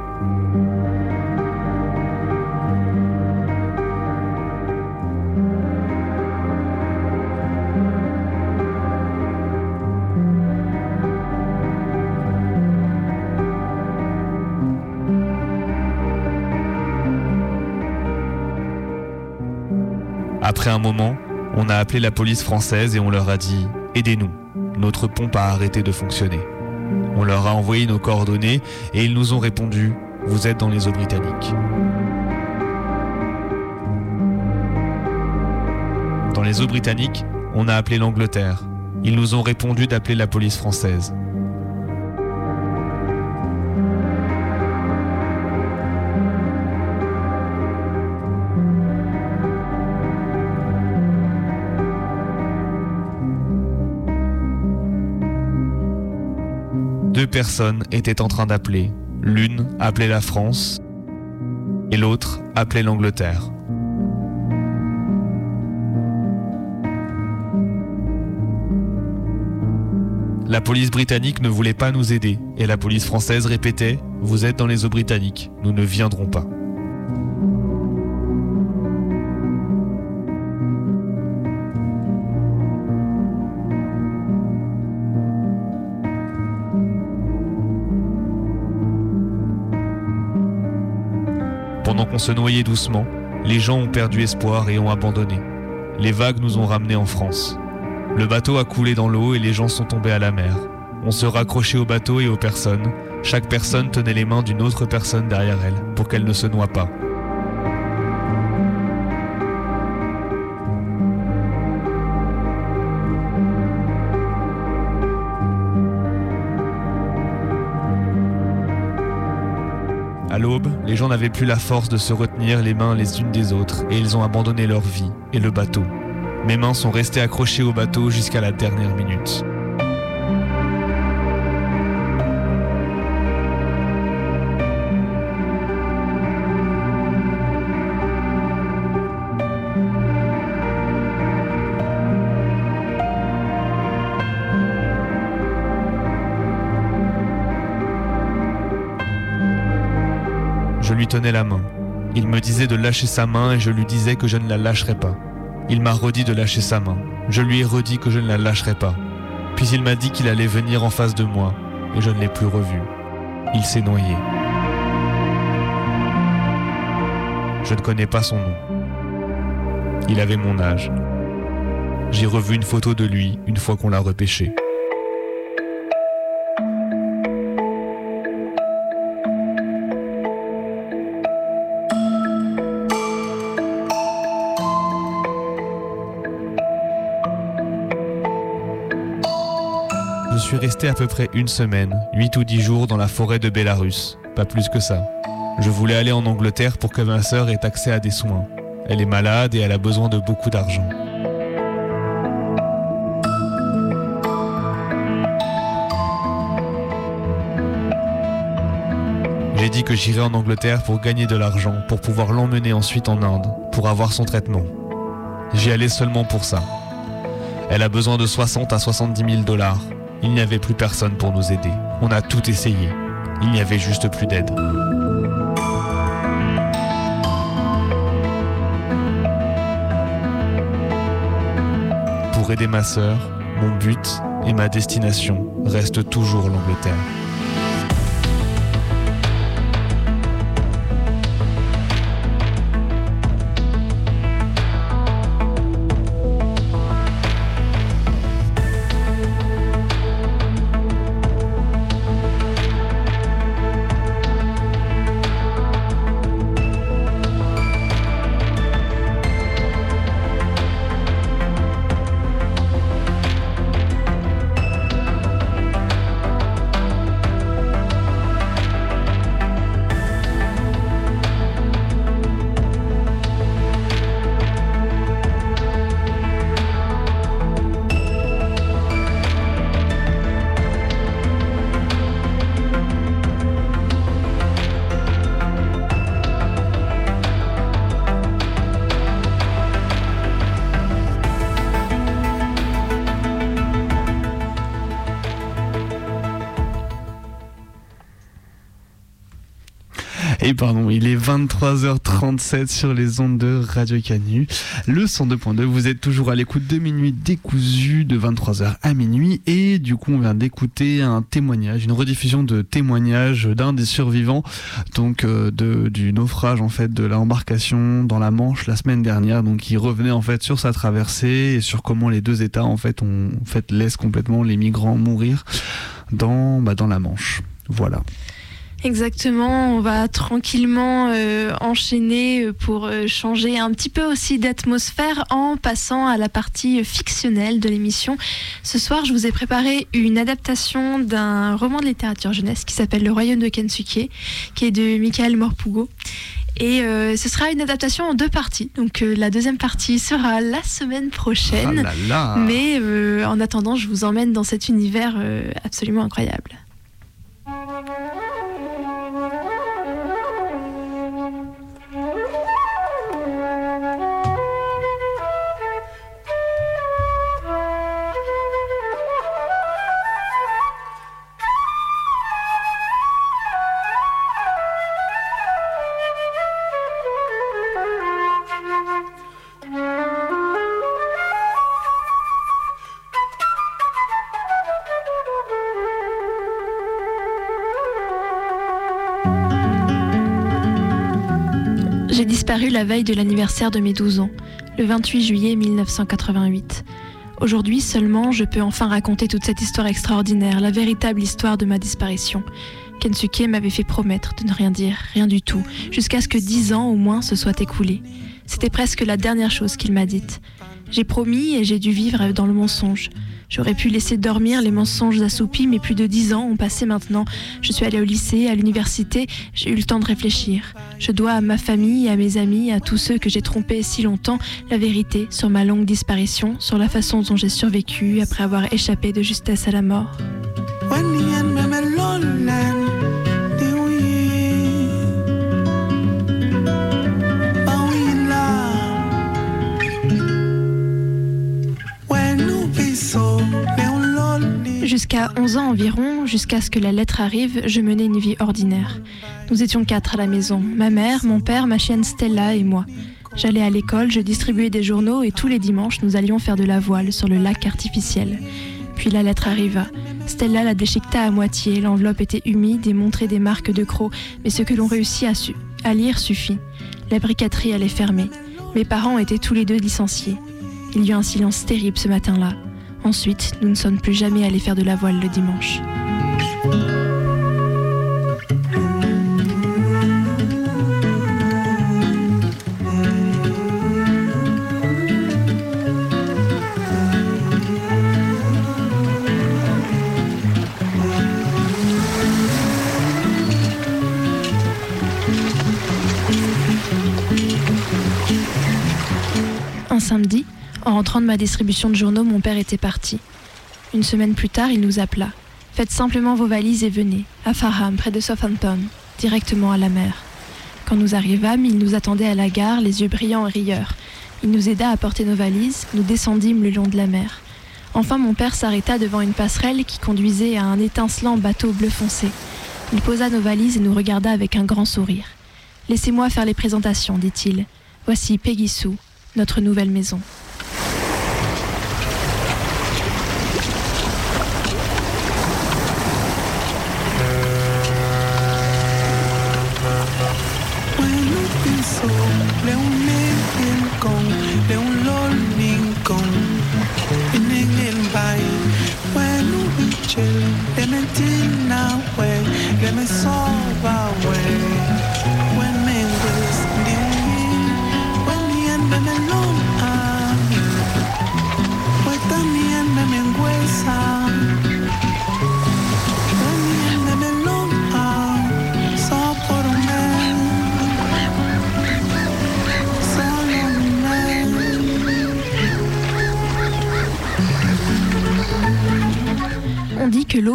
Après un moment, on a appelé la police française et on leur a dit ⁇ Aidez-nous, notre pompe a arrêté de fonctionner ⁇ On leur a envoyé nos coordonnées et ils nous ont répondu ⁇ Vous êtes dans les eaux britanniques ⁇ Dans les eaux britanniques, on a appelé l'Angleterre. Ils nous ont répondu d'appeler la police française. Deux personnes étaient en train d'appeler. L'une appelait la France et l'autre appelait l'Angleterre. La police britannique ne voulait pas nous aider et la police française répétait ⁇ Vous êtes dans les eaux britanniques, nous ne viendrons pas ⁇ se noyait doucement, les gens ont perdu espoir et ont abandonné. Les vagues nous ont ramenés en France. Le bateau a coulé dans l'eau et les gens sont tombés à la mer. On se raccrochait au bateau et aux personnes. Chaque personne tenait les mains d'une autre personne derrière elle pour qu'elle ne se noie pas. Les gens n'avaient plus la force de se retenir les mains les unes des autres et ils ont abandonné leur vie et le bateau. Mes mains sont restées accrochées au bateau jusqu'à la dernière minute. Tenais la main. Il me disait de lâcher sa main et je lui disais que je ne la lâcherais pas. Il m'a redit de lâcher sa main. Je lui ai redit que je ne la lâcherais pas. Puis il m'a dit qu'il allait venir en face de moi et je ne l'ai plus revu. Il s'est noyé. Je ne connais pas son nom. Il avait mon âge. J'ai revu une photo de lui une fois qu'on l'a repêché. Resté à peu près une semaine, 8 ou 10 jours dans la forêt de Bélarus, pas plus que ça. Je voulais aller en Angleterre pour que ma sœur ait accès à des soins. Elle est malade et elle a besoin de beaucoup d'argent. J'ai dit que j'irais en Angleterre pour gagner de l'argent, pour pouvoir l'emmener ensuite en Inde, pour avoir son traitement. J'y allais seulement pour ça. Elle a besoin de 60 à 70 000 dollars. Il n'y avait plus personne pour nous aider. On a tout essayé. Il n'y avait juste plus d'aide. Pour aider ma sœur, mon but et ma destination restent toujours l'Angleterre. Et pardon, il est 23h37 sur les ondes de Radio Canu. Le 102.2, vous êtes toujours à l'écoute de minuit décousu de 23h à minuit. Et du coup, on vient d'écouter un témoignage, une rediffusion de témoignage d'un des survivants, donc euh, de, du naufrage en fait de l'embarcation dans la Manche la semaine dernière. Donc, il revenait en fait sur sa traversée et sur comment les deux États en fait ont en fait laissent complètement les migrants mourir dans bah, dans la Manche. Voilà. Exactement, on va tranquillement euh, enchaîner pour euh, changer un petit peu aussi d'atmosphère en passant à la partie fictionnelle de l'émission. Ce soir, je vous ai préparé une adaptation d'un roman de littérature jeunesse qui s'appelle Le Royaume de Kensuke, qui est de Michael Morpugo. Et euh, ce sera une adaptation en deux parties. Donc euh, la deuxième partie sera la semaine prochaine. Ah là là. Mais euh, en attendant, je vous emmène dans cet univers euh, absolument incroyable. La veille de l'anniversaire de mes 12 ans, le 28 juillet 1988. Aujourd'hui seulement, je peux enfin raconter toute cette histoire extraordinaire, la véritable histoire de ma disparition. Kensuke m'avait fait promettre de ne rien dire, rien du tout, jusqu'à ce que dix ans au moins se soient écoulés. C'était presque la dernière chose qu'il m'a dite. J'ai promis et j'ai dû vivre dans le mensonge. J'aurais pu laisser dormir les mensonges assoupis, mais plus de dix ans ont passé maintenant. Je suis allée au lycée, à l'université, j'ai eu le temps de réfléchir. Je dois à ma famille, à mes amis, à tous ceux que j'ai trompés si longtemps, la vérité sur ma longue disparition, sur la façon dont j'ai survécu après avoir échappé de justesse à la mort. Jusqu'à 11 ans environ, jusqu'à ce que la lettre arrive, je menais une vie ordinaire. Nous étions quatre à la maison, ma mère, mon père, ma chienne Stella et moi. J'allais à l'école, je distribuais des journaux et tous les dimanches nous allions faire de la voile sur le lac artificiel. Puis la lettre arriva. Stella la déchiqueta à moitié, l'enveloppe était humide et montrait des marques de crocs, mais ce que l'on réussit à, lire suffit. La briqueterie allait fermer. Mes parents étaient tous les deux licenciés. Il y eut un silence terrible ce matin-là. Ensuite, nous ne sommes plus jamais allés faire de la voile le dimanche. Rentrant de ma distribution de journaux, mon père était parti. Une semaine plus tard, il nous appela. Faites simplement vos valises et venez, à Farham, près de Southampton, directement à la mer. Quand nous arrivâmes, il nous attendait à la gare, les yeux brillants et rieurs. Il nous aida à porter nos valises, nous descendîmes le long de la mer. Enfin, mon père s'arrêta devant une passerelle qui conduisait à un étincelant bateau bleu foncé. Il posa nos valises et nous regarda avec un grand sourire. Laissez-moi faire les présentations, dit-il. Voici Peggy Sue, notre nouvelle maison.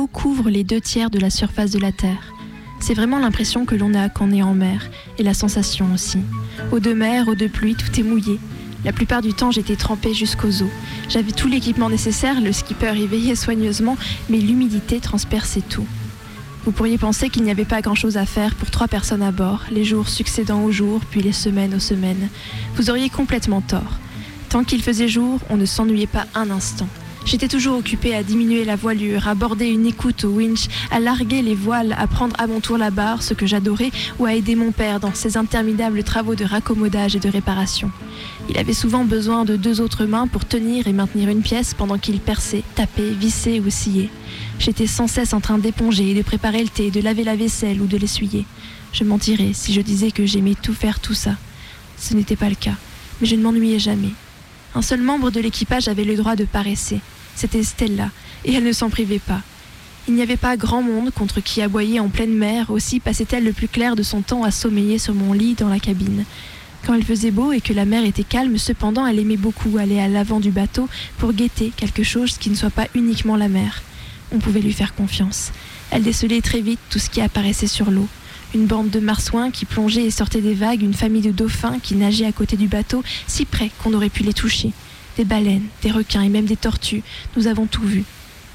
Couvre les deux tiers de la surface de la Terre. C'est vraiment l'impression que l'on a quand on est en mer, et la sensation aussi. Eau de mer, eau de pluie, tout est mouillé. La plupart du temps, j'étais trempée jusqu'aux os. J'avais tout l'équipement nécessaire, le skipper y veillait soigneusement, mais l'humidité transperçait tout. Vous pourriez penser qu'il n'y avait pas grand-chose à faire pour trois personnes à bord, les jours succédant aux jours, puis les semaines aux semaines. Vous auriez complètement tort. Tant qu'il faisait jour, on ne s'ennuyait pas un instant. J'étais toujours occupée à diminuer la voilure, à border une écoute au winch, à larguer les voiles, à prendre à mon tour la barre, ce que j'adorais, ou à aider mon père dans ses interminables travaux de raccommodage et de réparation. Il avait souvent besoin de deux autres mains pour tenir et maintenir une pièce pendant qu'il perçait, tapait, vissait ou sciait. J'étais sans cesse en train d'éponger, de préparer le thé, de laver la vaisselle ou de l'essuyer. Je mentirais si je disais que j'aimais tout faire tout ça. Ce n'était pas le cas, mais je ne m'ennuyais jamais. Un seul membre de l'équipage avait le droit de paresser. C'était Stella, et elle ne s'en privait pas. Il n'y avait pas grand monde contre qui aboyer en pleine mer, aussi passait-elle le plus clair de son temps à sommeiller sur mon lit dans la cabine. Quand il faisait beau et que la mer était calme, cependant, elle aimait beaucoup aller à l'avant du bateau pour guetter quelque chose qui ne soit pas uniquement la mer. On pouvait lui faire confiance. Elle décelait très vite tout ce qui apparaissait sur l'eau. Une bande de marsouins qui plongeaient et sortaient des vagues, une famille de dauphins qui nageaient à côté du bateau, si près qu'on aurait pu les toucher. Des baleines, des requins et même des tortues. Nous avons tout vu.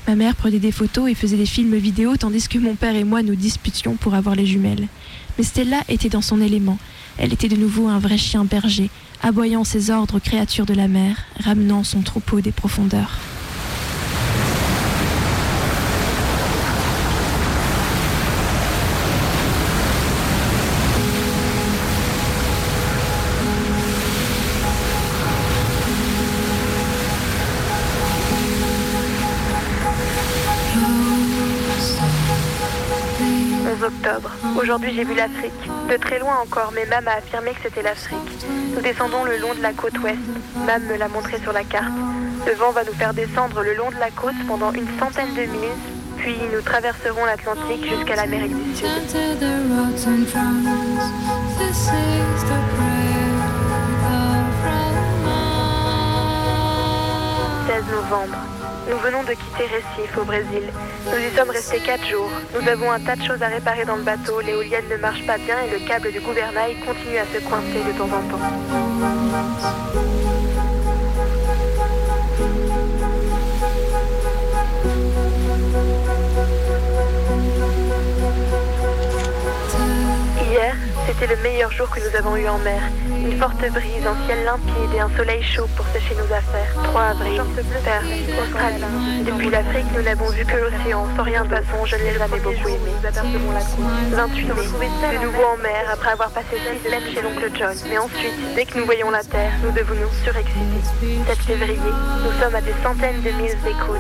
Ma mère prenait des photos et faisait des films vidéo tandis que mon père et moi nous disputions pour avoir les jumelles. Mais Stella était dans son élément. Elle était de nouveau un vrai chien berger, aboyant ses ordres aux créatures de la mer, ramenant son troupeau des profondeurs. Aujourd'hui, j'ai vu l'Afrique. De très loin encore, mais Mam a affirmé que c'était l'Afrique. Nous descendons le long de la côte ouest. Mam me l'a montré sur la carte. Le vent va nous faire descendre le long de la côte pendant une centaine de milles, puis nous traverserons l'Atlantique jusqu'à l'Amérique du Sud. 16 novembre. Nous venons de quitter Recife au Brésil. Nous y sommes restés 4 jours. Nous avons un tas de choses à réparer dans le bateau. L'éolienne ne marche pas bien et le câble du gouvernail continue à se coincer de temps en temps. C'était le meilleur jour que nous avons eu en mer. Une forte brise, un ciel limpide et un soleil chaud pour sécher nos affaires. 3 avril, Perth, Australie. Depuis l'Afrique, nous n'avons vu que l'océan. Sans rien façon, je ne l'ai jamais beaucoup aimé. 28 mai, de nouveau en mer après avoir passé 6 semaines chez l'oncle John. Mais ensuite, dès que nous voyons la terre, nous devenons surexcités. 7 février, nous sommes à des centaines de milles d'écoute.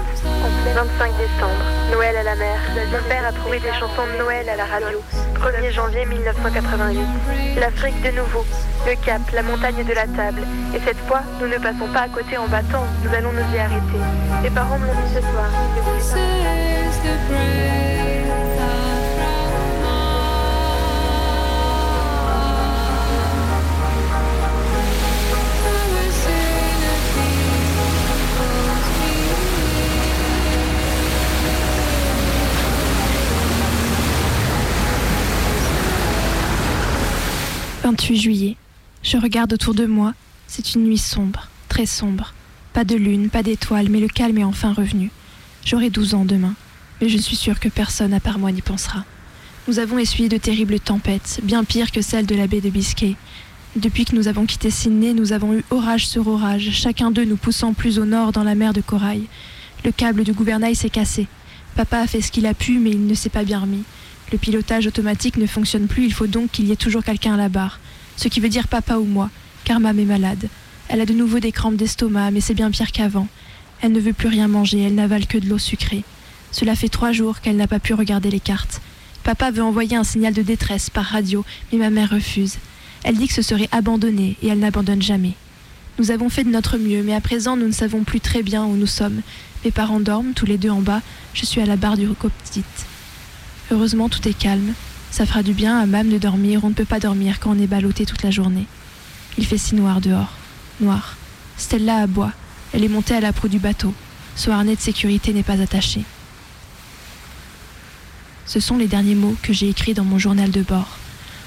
25 décembre, Noël à la mer. Mon père a trouvé des chansons de Noël à la radio. 1er janvier 1988. L'Afrique de nouveau. Le cap, la montagne de la table. Et cette fois, nous ne passons pas à côté en battant, nous allons nous y arrêter. Les parents m'ont dit ce soir. Je voulais pas. « 28 juillet. Je regarde autour de moi. C'est une nuit sombre, très sombre. Pas de lune, pas d'étoiles, mais le calme est enfin revenu. J'aurai 12 ans demain, mais je suis sûre que personne à part moi n'y pensera. Nous avons essuyé de terribles tempêtes, bien pires que celles de la baie de Biscay. Depuis que nous avons quitté Sydney, nous avons eu orage sur orage, chacun d'eux nous poussant plus au nord dans la mer de corail. Le câble du gouvernail s'est cassé. Papa a fait ce qu'il a pu, mais il ne s'est pas bien remis. Le pilotage automatique ne fonctionne plus, il faut donc qu'il y ait toujours quelqu'un à la barre. Ce qui veut dire papa ou moi, car Mam est malade. Elle a de nouveau des crampes d'estomac, mais c'est bien pire qu'avant. Elle ne veut plus rien manger, elle n'avale que de l'eau sucrée. Cela fait trois jours qu'elle n'a pas pu regarder les cartes. Papa veut envoyer un signal de détresse par radio, mais ma mère refuse. Elle dit que ce serait abandonné, et elle n'abandonne jamais. Nous avons fait de notre mieux, mais à présent nous ne savons plus très bien où nous sommes. Mes parents dorment, tous les deux en bas, je suis à la barre du cockpit. Heureusement tout est calme. Ça fera du bien à Mam de dormir, on ne peut pas dormir quand on est ballotté toute la journée. Il fait si noir dehors. Noir. Stella aboie. Elle est montée à la proue du bateau. Son harnais de sécurité n'est pas attaché. Ce sont les derniers mots que j'ai écrits dans mon journal de bord.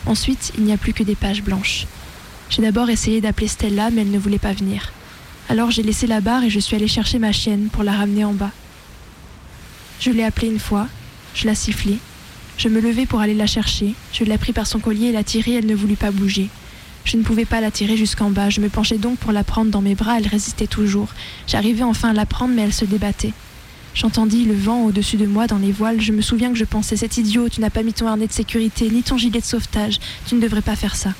Ensuite, il n'y a plus que des pages blanches. J'ai d'abord essayé d'appeler Stella, mais elle ne voulait pas venir. Alors j'ai laissé la barre et je suis allée chercher ma chienne pour la ramener en bas. Je l'ai appelée une fois, je la sifflai. Je me levai pour aller la chercher, je l'ai pris par son collier et la tirai, elle ne voulut pas bouger. Je ne pouvais pas la tirer jusqu'en bas, je me penchai donc pour la prendre dans mes bras, elle résistait toujours. J'arrivais enfin à la prendre, mais elle se débattait. J'entendis le vent au-dessus de moi dans les voiles. Je me souviens que je pensais Cet idiot, tu n'as pas mis ton harnais de sécurité, ni ton gilet de sauvetage. Tu ne devrais pas faire ça.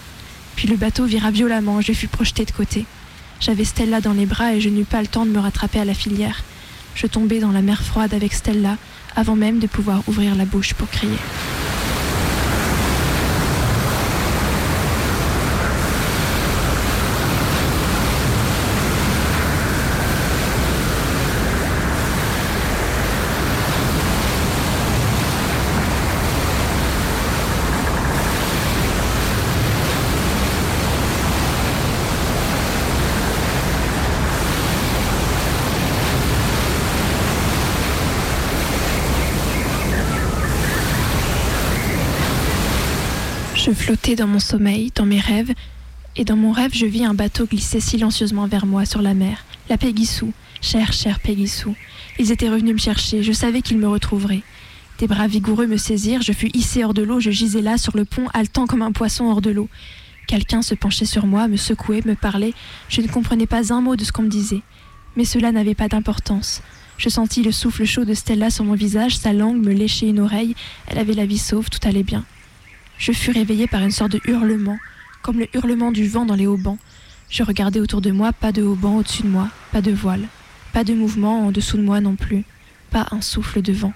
Puis le bateau vira violemment, je fus projeté de côté. J'avais Stella dans les bras et je n'eus pas le temps de me rattraper à la filière. Je tombai dans la mer froide avec Stella avant même de pouvoir ouvrir la bouche pour crier. Je flottais dans mon sommeil, dans mes rêves, et dans mon rêve, je vis un bateau glisser silencieusement vers moi sur la mer. La Peggy-Sue, cher, cher Peggy-Sue. Ils étaient revenus me chercher, je savais qu'ils me retrouveraient. Des bras vigoureux me saisirent, je fus hissé hors de l'eau, je gisais là sur le pont, haletant comme un poisson hors de l'eau. Quelqu'un se penchait sur moi, me secouait, me parlait. Je ne comprenais pas un mot de ce qu'on me disait. Mais cela n'avait pas d'importance. Je sentis le souffle chaud de Stella sur mon visage, sa langue me léchait une oreille. Elle avait la vie sauve, tout allait bien. Je fus réveillé par une sorte de hurlement, comme le hurlement du vent dans les haubans. Je regardais autour de moi, pas de haubans au-dessus de moi, pas de voile, pas de mouvement en dessous de moi non plus, pas un souffle de vent.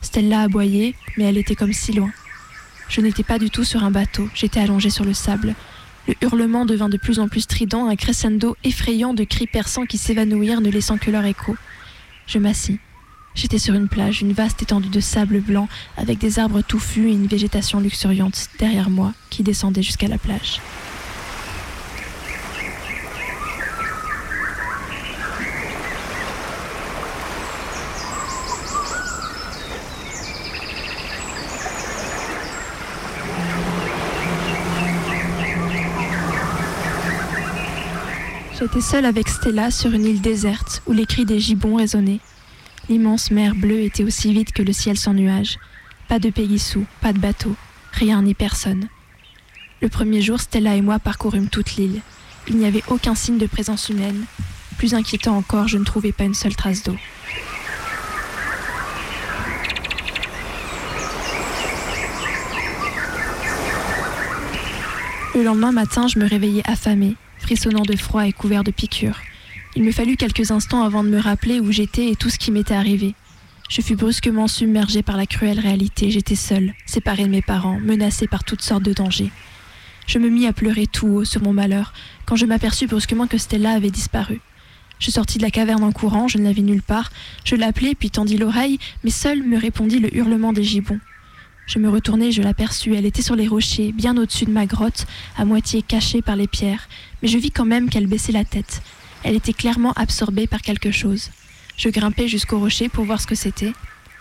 Stella aboyait, mais elle était comme si loin. Je n'étais pas du tout sur un bateau, j'étais allongé sur le sable. Le hurlement devint de plus en plus strident, un crescendo effrayant de cris perçants qui s'évanouirent, ne laissant que leur écho. Je m'assis. J'étais sur une plage, une vaste étendue de sable blanc, avec des arbres touffus et une végétation luxuriante derrière moi qui descendait jusqu'à la plage. J'étais seule avec Stella sur une île déserte où les cris des gibbons résonnaient. L'immense mer bleue était aussi vide que le ciel sans nuages. Pas de Pégissou, pas de bateau, rien ni personne. Le premier jour, Stella et moi parcourûmes toute l'île. Il n'y avait aucun signe de présence humaine. Plus inquiétant encore, je ne trouvais pas une seule trace d'eau. Le lendemain matin, je me réveillais affamée, frissonnant de froid et couvert de piqûres. Il me fallut quelques instants avant de me rappeler où j'étais et tout ce qui m'était arrivé. Je fus brusquement submergée par la cruelle réalité. J'étais seule, séparée de mes parents, menacée par toutes sortes de dangers. Je me mis à pleurer tout haut sur mon malheur quand je m'aperçus brusquement que Stella avait disparu. Je sortis de la caverne en courant, je ne la vis nulle part. Je l'appelai puis tendis l'oreille, mais seul me répondit le hurlement des gibbons. Je me retournai, je l'aperçus. Elle était sur les rochers, bien au-dessus de ma grotte, à moitié cachée par les pierres, mais je vis quand même qu'elle baissait la tête. Elle était clairement absorbée par quelque chose. Je grimpai jusqu'au rocher pour voir ce que c'était.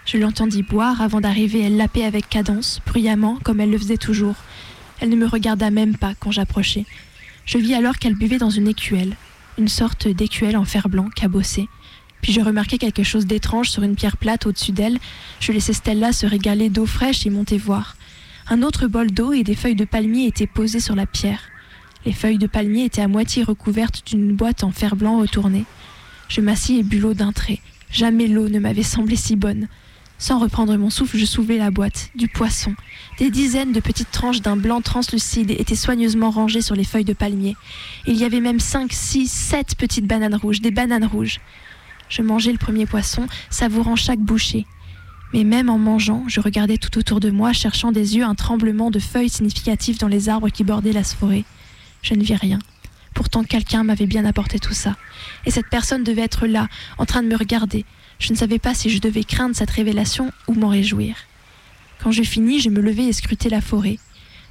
Je l'entendis boire avant d'arriver, elle lapait avec cadence, bruyamment, comme elle le faisait toujours. Elle ne me regarda même pas quand j'approchai. Je vis alors qu'elle buvait dans une écuelle. une sorte d'écuelle en fer blanc cabossée. Puis je remarquai quelque chose d'étrange sur une pierre plate au-dessus d'elle. Je laissai Stella se régaler d'eau fraîche et monter voir. Un autre bol d'eau et des feuilles de palmier étaient posées sur la pierre. Les feuilles de palmier étaient à moitié recouvertes d'une boîte en fer blanc retournée. Je m'assis et bus l'eau d'un trait. Jamais l'eau ne m'avait semblé si bonne. Sans reprendre mon souffle, je soulevai la boîte. Du poisson. Des dizaines de petites tranches d'un blanc translucide étaient soigneusement rangées sur les feuilles de palmier. Il y avait même cinq, six, sept petites bananes rouges, des bananes rouges. Je mangeai le premier poisson, savourant chaque bouchée. Mais même en mangeant, je regardais tout autour de moi, cherchant des yeux un tremblement de feuilles significatif dans les arbres qui bordaient la forêt. Je ne vis rien. Pourtant, quelqu'un m'avait bien apporté tout ça. Et cette personne devait être là, en train de me regarder. Je ne savais pas si je devais craindre cette révélation ou m'en réjouir. Quand je finis, je me levai et scrutai la forêt.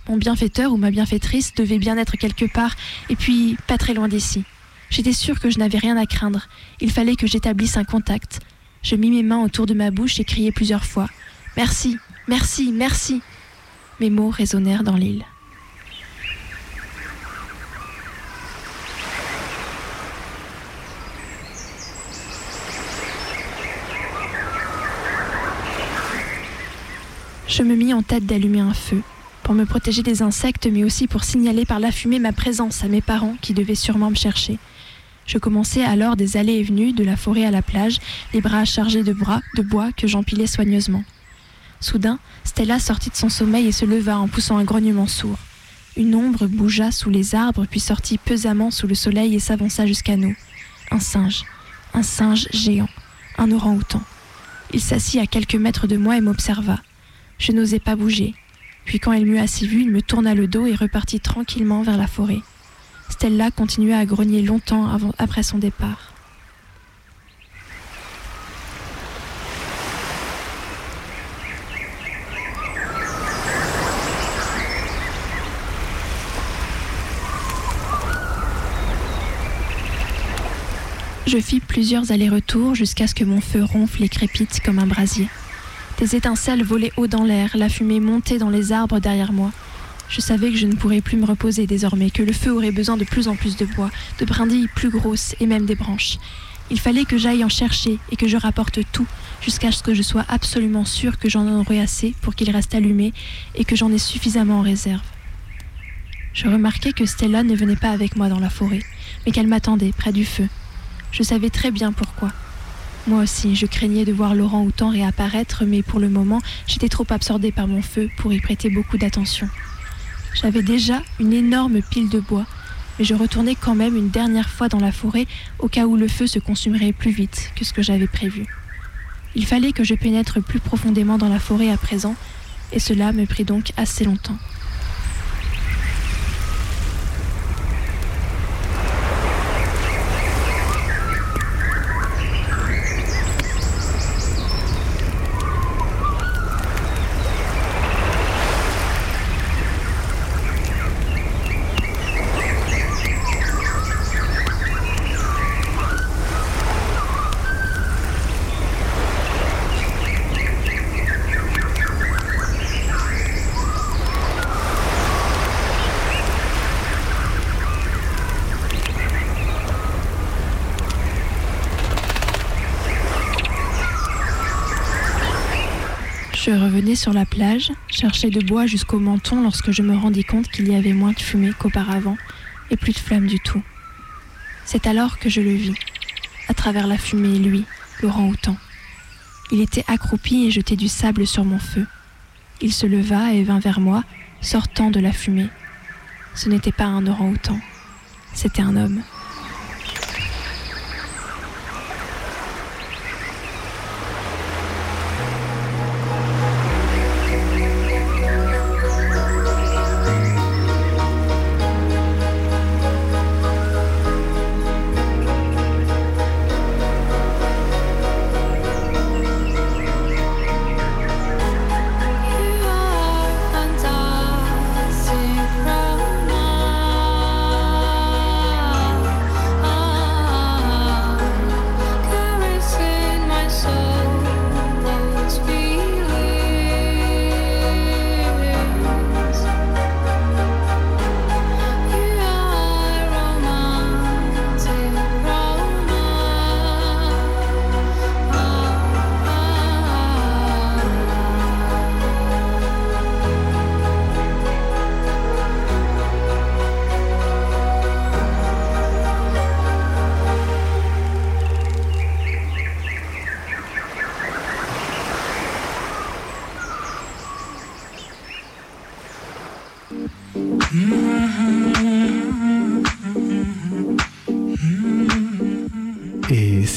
Mon bienfaiteur ou ma bienfaitrice devait bien être quelque part, et puis pas très loin d'ici. J'étais sûre que je n'avais rien à craindre. Il fallait que j'établisse un contact. Je mis mes mains autour de ma bouche et criai plusieurs fois. Merci, merci, merci. Mes mots résonnèrent dans l'île. Je me mis en tête d'allumer un feu, pour me protéger des insectes, mais aussi pour signaler par la fumée ma présence à mes parents qui devaient sûrement me chercher. Je commençai alors des allées et venues de la forêt à la plage, les bras chargés de, bras, de bois que j'empilais soigneusement. Soudain, Stella sortit de son sommeil et se leva en poussant un grognement sourd. Une ombre bougea sous les arbres, puis sortit pesamment sous le soleil et s'avança jusqu'à nous. Un singe, un singe géant, un orang-outan. Il s'assit à quelques mètres de moi et m'observa. Je n'osais pas bouger. Puis quand elle m'eut assez vu, il me tourna le dos et repartit tranquillement vers la forêt. Stella continua à grogner longtemps après son départ. Je fis plusieurs allers-retours jusqu'à ce que mon feu ronfle et crépite comme un brasier. Des étincelles volaient haut dans l'air, la fumée montait dans les arbres derrière moi. Je savais que je ne pourrais plus me reposer désormais, que le feu aurait besoin de plus en plus de bois, de brindilles plus grosses et même des branches. Il fallait que j'aille en chercher et que je rapporte tout, jusqu'à ce que je sois absolument sûre que j'en aurai assez pour qu'il reste allumé et que j'en ai suffisamment en réserve. Je remarquai que Stella ne venait pas avec moi dans la forêt, mais qu'elle m'attendait près du feu. Je savais très bien pourquoi. Moi aussi, je craignais de voir Laurent Houtan réapparaître, mais pour le moment, j'étais trop absorbée par mon feu pour y prêter beaucoup d'attention. J'avais déjà une énorme pile de bois, mais je retournais quand même une dernière fois dans la forêt au cas où le feu se consumerait plus vite que ce que j'avais prévu. Il fallait que je pénètre plus profondément dans la forêt à présent, et cela me prit donc assez longtemps. Sur la plage, cherchais de bois jusqu'au menton lorsque je me rendis compte qu'il y avait moins de fumée qu'auparavant et plus de flammes du tout. C'est alors que je le vis, à travers la fumée, lui, Laurent Houtan. Il était accroupi et jetait du sable sur mon feu. Il se leva et vint vers moi, sortant de la fumée. Ce n'était pas un orang-outan, c'était un homme.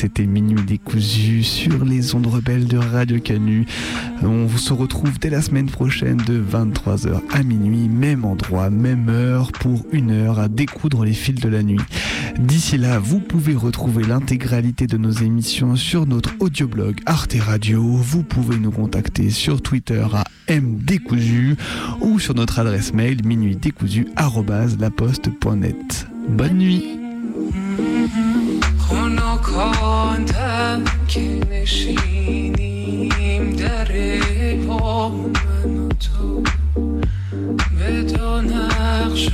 C'était Minuit décousu sur les ondes rebelles de Radio Canu. On se retrouve dès la semaine prochaine de 23h à minuit, même endroit, même heure, pour une heure à découdre les fils de la nuit. D'ici là, vous pouvez retrouver l'intégralité de nos émissions sur notre audioblog Arte Radio. Vous pouvez nous contacter sur Twitter à mdécousu ou sur notre adresse mail minuitdécousu@laposte.net. Bonne nuit. خنکاندم که نشینیم در پا من و تو به دو نقش